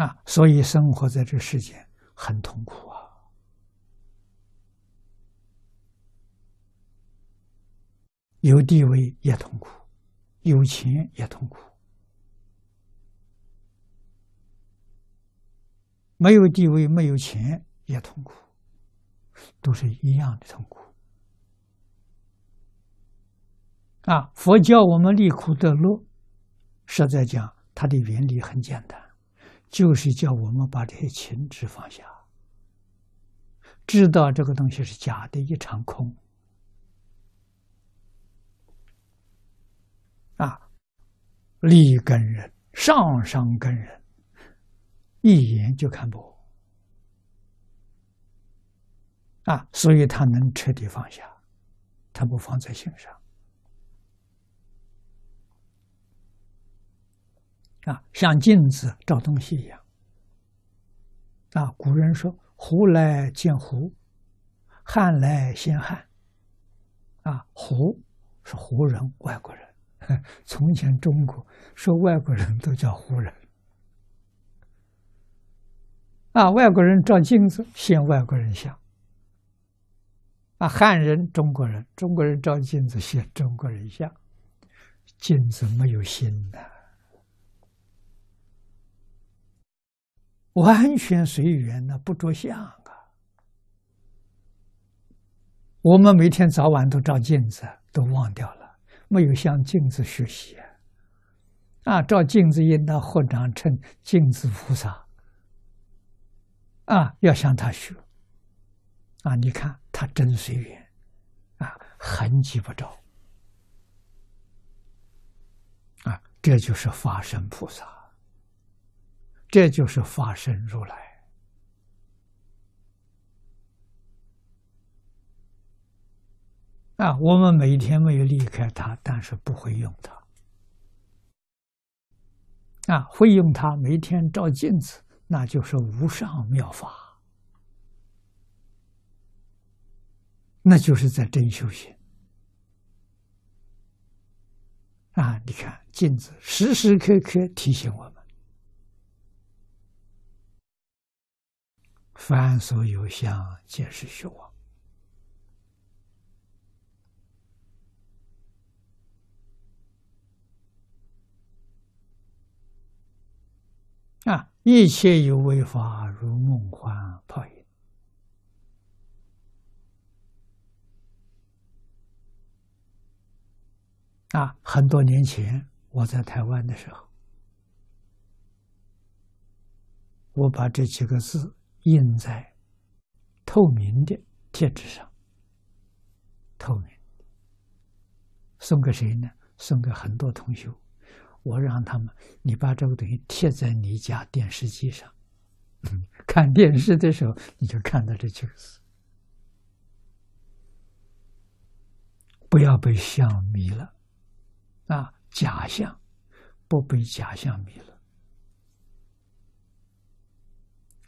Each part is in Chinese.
啊，所以生活在这世间很痛苦啊。有地位也痛苦，有钱也痛苦，没有地位、没有钱也痛苦，都是一样的痛苦。啊，佛教我们离苦得乐，实在讲，它的原理很简单，就是叫我们把这些情执放下，知道这个东西是假的，一场空。啊，立根人，上上根人，一眼就看破。啊，所以他能彻底放下，他不放在心上。啊，像镜子照东西一样。啊，古人说：“胡来见胡，汉来先汉。”啊，胡是胡人，外国人。从前中国说外国人都叫胡人，啊，外国人照镜子现外国人像，啊，汉人、中国人，中国人照镜子现中国人像，镜子没有心的，完全随缘的，不着相啊。我们每天早晚都照镜子，都忘掉了。没有向镜子学习啊！啊，照镜子应当合掌称镜子菩萨啊，要向他学啊！你看他真随缘啊，痕迹不着啊，这就是法身菩萨，这就是法身如来。啊，我们每天没有离开它，但是不会用它。啊，会用它，每天照镜子，那就是无上妙法，那就是在真修行。啊，你看镜子时时刻刻提醒我：凡所有相，皆是虚妄。啊！一切有为法，如梦幻泡影。啊！很多年前，我在台湾的时候，我把这几个字印在透明的贴纸上，透明，送给谁呢？送给很多同学。我让他们，你把这个东西贴在你家电视机上，看电视的时候你就看到这几个字，不要被相迷了，啊，假象，不被假象迷了，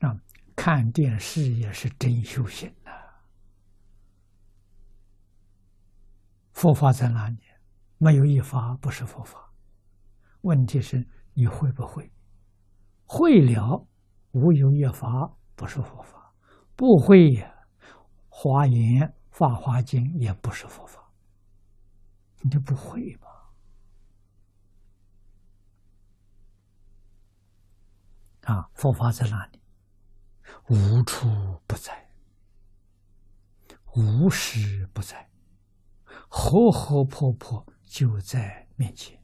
啊，看电视也是真修行的，佛法在哪里？没有一法不是佛法。问题是你会不会？会了，无有一法不是佛法；不会，华严、法华经也不是佛法。你就不会吧？啊，佛法在哪里？无处不在，无时不在，活活泼泼就在面前。